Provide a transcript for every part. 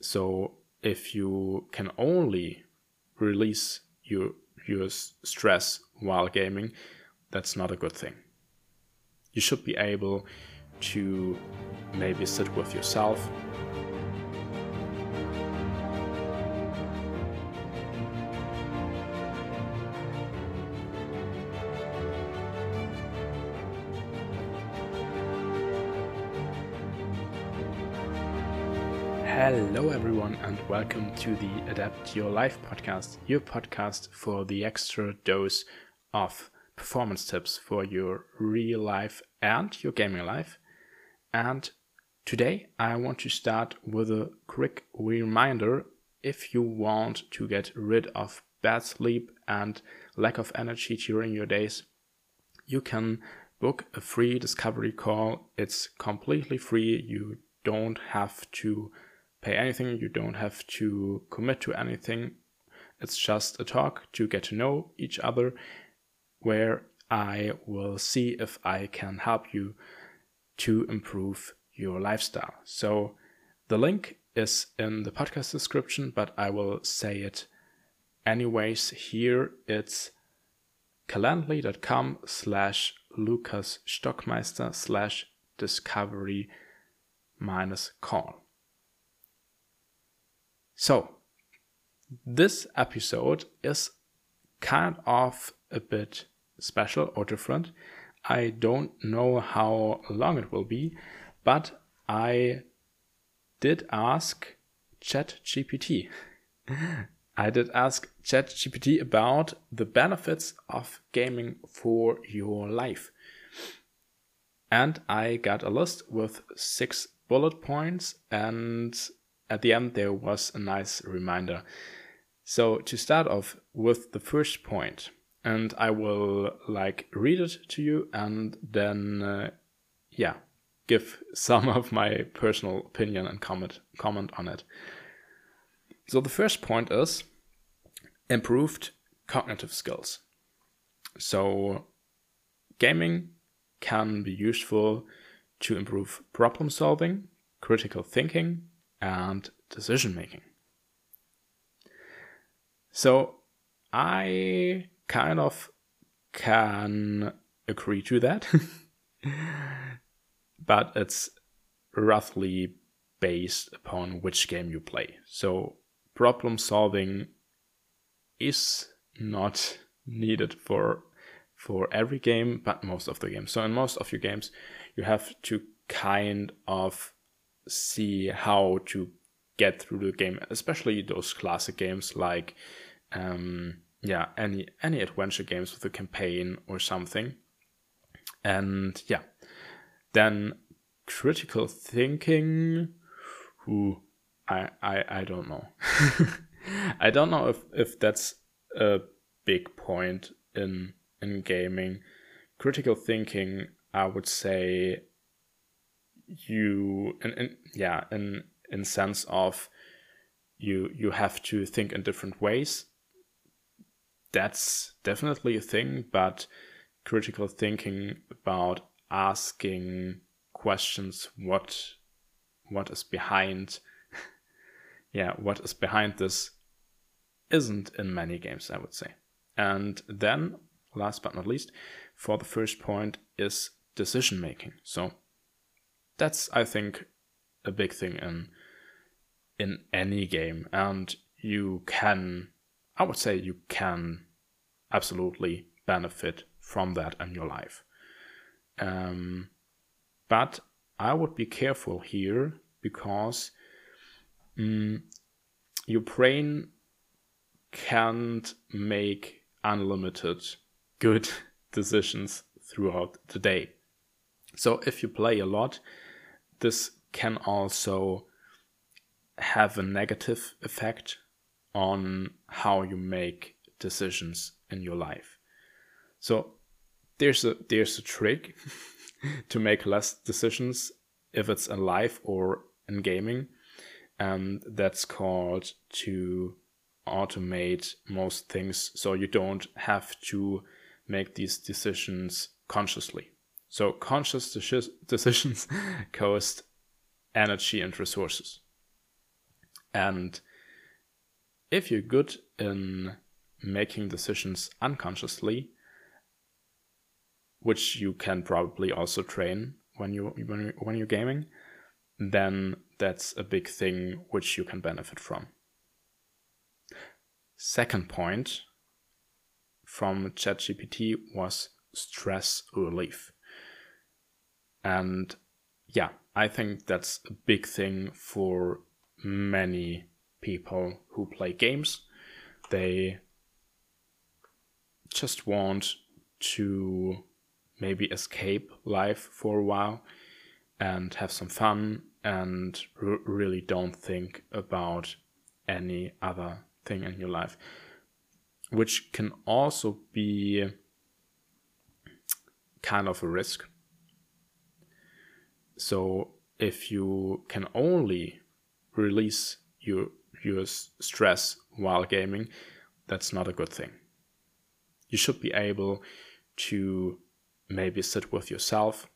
So if you can only release your your stress while gaming, that's not a good thing. You should be able to maybe sit with yourself Hello, everyone, and welcome to the Adapt Your Life podcast, your podcast for the extra dose of performance tips for your real life and your gaming life. And today I want to start with a quick reminder if you want to get rid of bad sleep and lack of energy during your days, you can book a free discovery call. It's completely free. You don't have to pay anything, you don't have to commit to anything. It's just a talk to get to know each other where I will see if I can help you to improve your lifestyle. So the link is in the podcast description, but I will say it anyways here. It's calendly.com slash Lucas Stockmeister slash discovery minus call. So, this episode is kind of a bit special or different. I don't know how long it will be, but I did ask ChatGPT. I did ask ChatGPT about the benefits of gaming for your life. And I got a list with six bullet points and at the end there was a nice reminder. So to start off with the first point, and I will like read it to you and then uh, yeah, give some of my personal opinion and comment comment on it. So the first point is improved cognitive skills. So gaming can be useful to improve problem solving, critical thinking, and decision making. So I kind of can agree to that, but it's roughly based upon which game you play. So problem solving is not needed for for every game, but most of the games. So in most of your games, you have to kind of see how to get through the game, especially those classic games like um, yeah, any any adventure games with a campaign or something. And yeah, then critical thinking. Who I I I don't know. I don't know if if that's a big point in in gaming. Critical thinking, I would say, you and, and yeah in in sense of you you have to think in different ways. That's definitely a thing but critical thinking about asking questions what what is behind yeah what is behind this isn't in many games i would say. And then last but not least for the first point is decision making so that's I think a big thing in in any game and you can I would say you can absolutely benefit from that in your life. Um, but I would be careful here because mm, your brain can't make unlimited good decisions throughout the day. So if you play a lot, this can also have a negative effect on how you make decisions in your life. So there's a there's a trick to make less decisions if it's in life or in gaming, and that's called to automate most things so you don't have to make these decisions consciously. So conscious decisions cost energy and resources. And if you're good in making decisions unconsciously, which you can probably also train when you when you, when you're gaming, then that's a big thing which you can benefit from. Second point from ChatGPT was stress relief. And yeah, I think that's a big thing for many people who play games. They just want to maybe escape life for a while and have some fun and r- really don't think about any other thing in your life, which can also be kind of a risk. So if you can only release your your stress while gaming, that's not a good thing. You should be able to maybe sit with yourself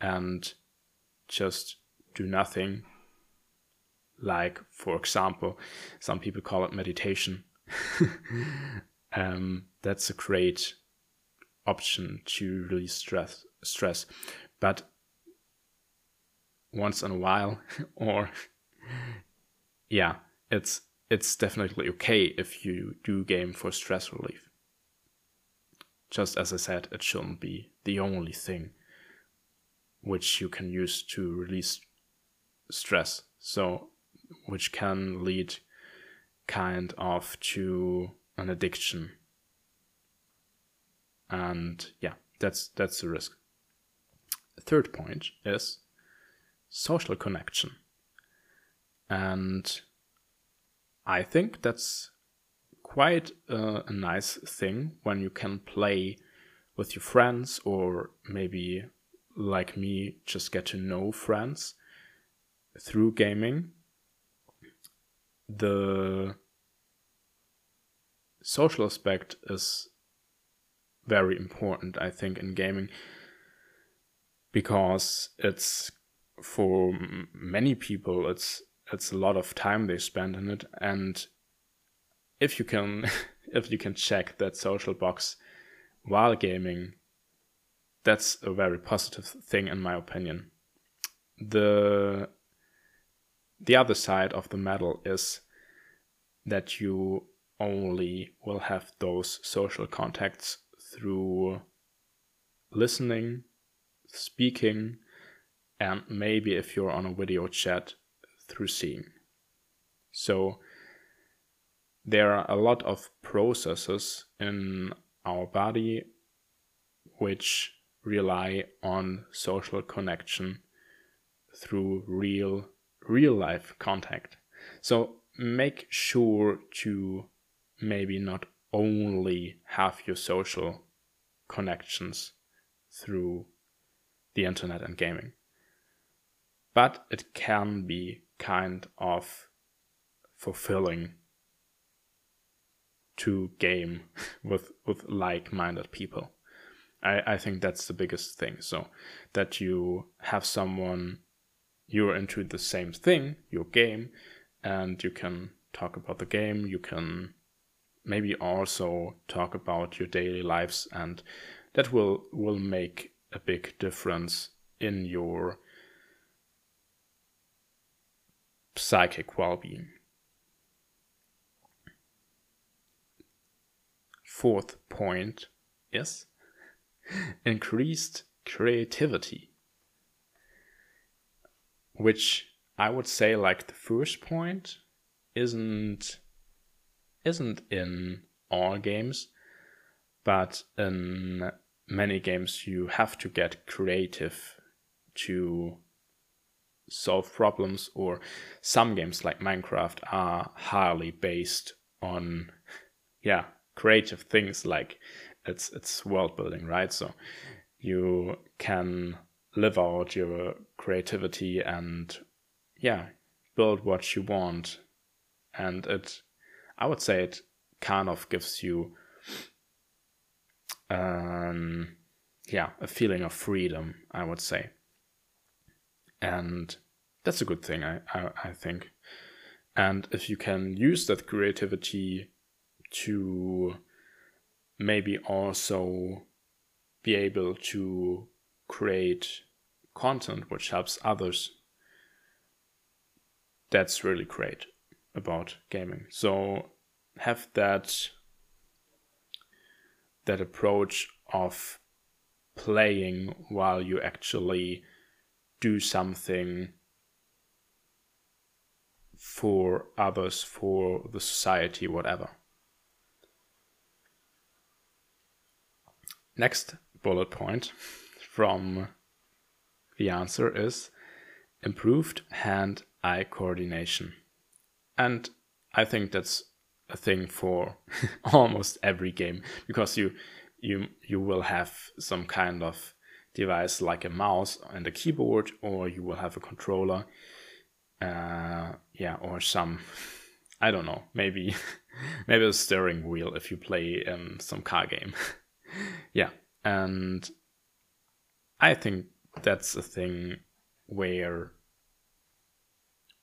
and just do nothing. Like, for example, some people call it meditation. um, that's a great option to release stress. Stress, but once in a while, or yeah, it's it's definitely okay if you do game for stress relief. Just as I said, it shouldn't be the only thing which you can use to release stress. So, which can lead kind of to an addiction. And yeah, that's that's the risk. Third point is social connection. And I think that's quite a, a, nice thing when you can play with your friends or maybe like me just get to know friends through gaming the social aspect is very important i think in gaming because it's for many people it's it's a lot of time they spend in it. And if you can if you can check that social box while gaming that's a very positive thing in my opinion. The the other side of the medal is that you only will have those social contacts through listening speaking and maybe if you're on a video chat through seeing. So there are a lot of processes in our body which rely on social connection through real real life contact. So make sure to maybe not only have your social connections through the internet and gaming but it can be kind of fulfilling to game with with like-minded people. I, I think that's the biggest thing. So that you have someone you're into the same thing, your game, and you can talk about the game, you can maybe also talk about your daily lives and that will will make a big difference in your psychic well being. Fourth point is increased creativity, which I would say, like the first point, isn't isn't in all games, but in many games you have to get creative to solve problems or some games like minecraft are highly based on yeah creative things like it's it's world building right? So you can live out your creativity and yeah build what you want. And it i would say it kind of gives you um yeah a feeling of freedom i would say and that's a good thing I, I, I think And if you can use that creativity to maybe also be able to create content which helps others, that's really great about gaming. So have that that approach of playing while you actually do something for others, for the society, whatever. Next bullet point from the answer is improved hand eye coordination. And I think that's a thing for almost every game because you you you will have some kind of device like a mouse and a keyboard or you will have a controller uh, yeah or some i don't know maybe maybe a steering wheel if you play um, some car game. Yeah and i think that's a thing where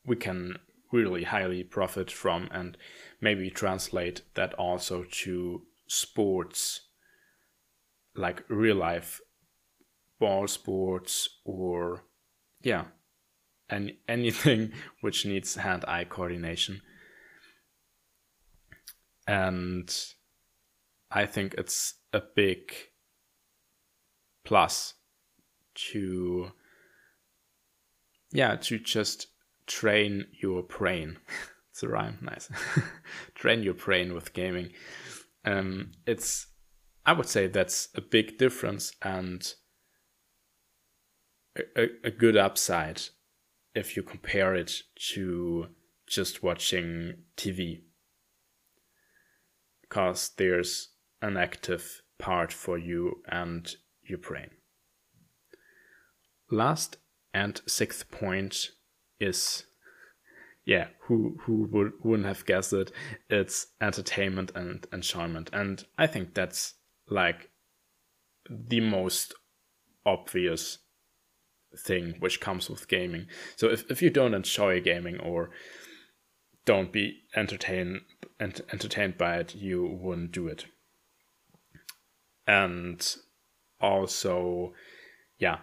we can really highly profit from and maybe translate that also to sports like real life ball sports or yeah and anything which needs hand eye coordination. And i think it's a big plus to yeah to just train your brain. It's a rhyme nice. Train your brain with gaming. Um it's i would say that's a big difference and a, a good upside if you compare it to just watching tv because there's an active part for you and your brain. Last and sixth point is yeah who who would wouldn't have guessed it? It's entertainment and enjoyment. And i think that's like the most obvious thing which comes with gaming. So if, if you don't enjoy gaming or don't be entertained ent- entertained by it you wouldn't do it. And also yeah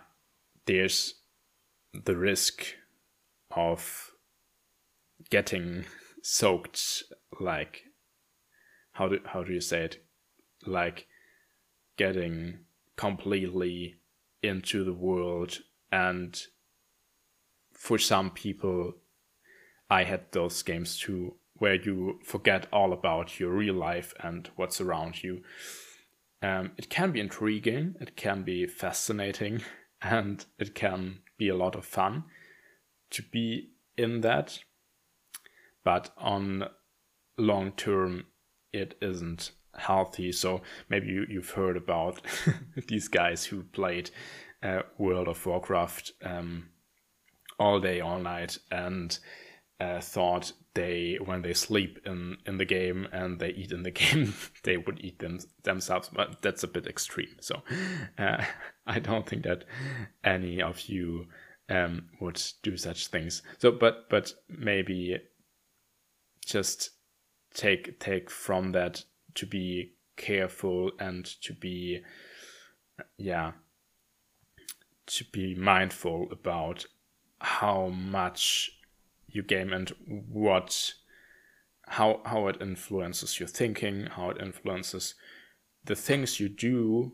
there's the risk of getting soaked like how do how do you say it? Like getting completely into the world and for some people i had those games too where you forget all about your real life and what's around you um, it can be intriguing it can be fascinating and it can be a lot of fun to be in that, but on long term, it isn't healthy. So maybe you, you've heard about these guys who played uh, World of Warcraft um, all day, all night, and uh, thought they, when they sleep in, in the game and they eat in the game, they would eat them themselves. But that's a bit extreme. So uh, I don't think that any of you um, would do such things. So, but but maybe just take take from that to be careful and to be yeah to be mindful about how much you game and what how how it influences your thinking how it influences the things you do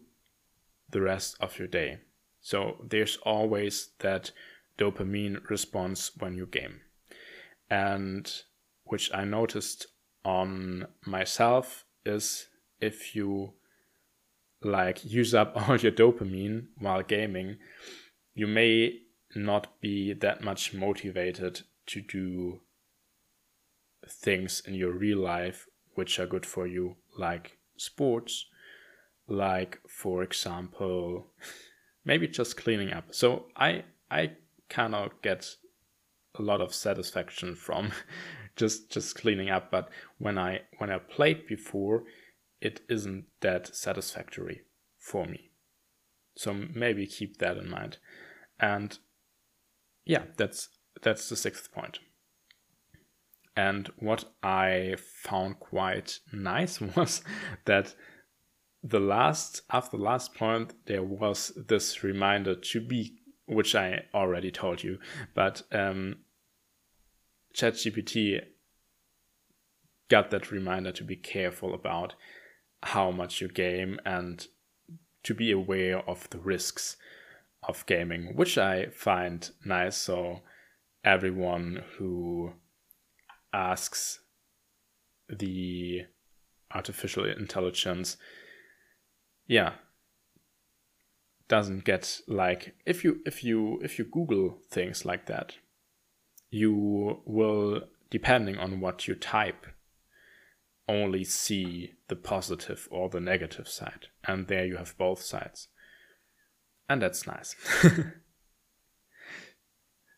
the rest of your day so there's always that dopamine response when you game. And which I noticed on myself is if you like use up all your dopamine while gaming, you may not be that much motivated to do things in your real life which are good for you, like sports, like for example maybe just cleaning up. So I I cannot get a lot of satisfaction from just just cleaning up, but when I when I played before, it isn't that satisfactory for me. So maybe keep that in mind. And yeah, that's that's the sixth point. And what I found quite nice was that the last after the last point there was this reminder to be which I already told you, but um, ChatGPT got that reminder to be careful about how much you game and to be aware of the risks of gaming, which I find nice. So everyone who asks the artificial intelligence, yeah, doesn't get like if you if you if you Google things like that, you will depending on what you type only see the positive or the negative side. And there you have both sides. And that's nice.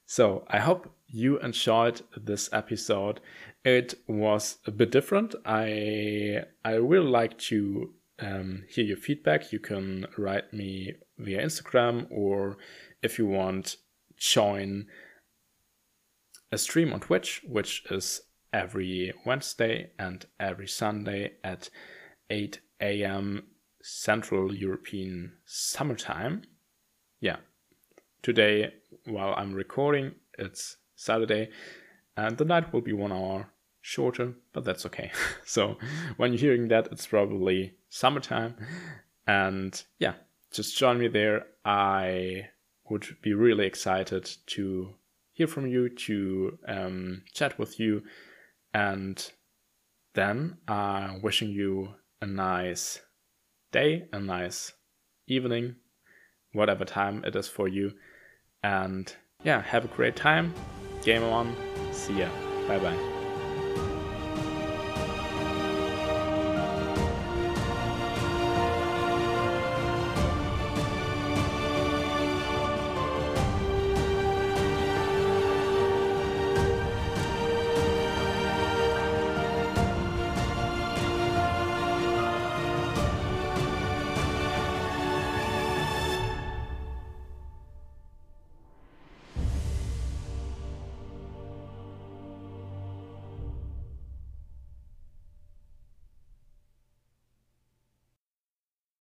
so I hope you enjoyed this episode. It was a bit different. I I really like to um, hear your feedback. You can write me via Instagram or if you want, join a stream on Twitch, which is every Wednesday and every Sunday at 8 a.m. Central European Summertime. Yeah, today, while I'm recording, it's Saturday, and the night will be one hour shorter, but that's okay. so when you're hearing that, it's probably summertime. And yeah, just join me there. I would be really excited to hear from you, to um, chat with you, and then uh, wishing you a nice day, a nice evening, whatever time it is for you. And yeah, have a great time. Game on. See ya. Bye bye.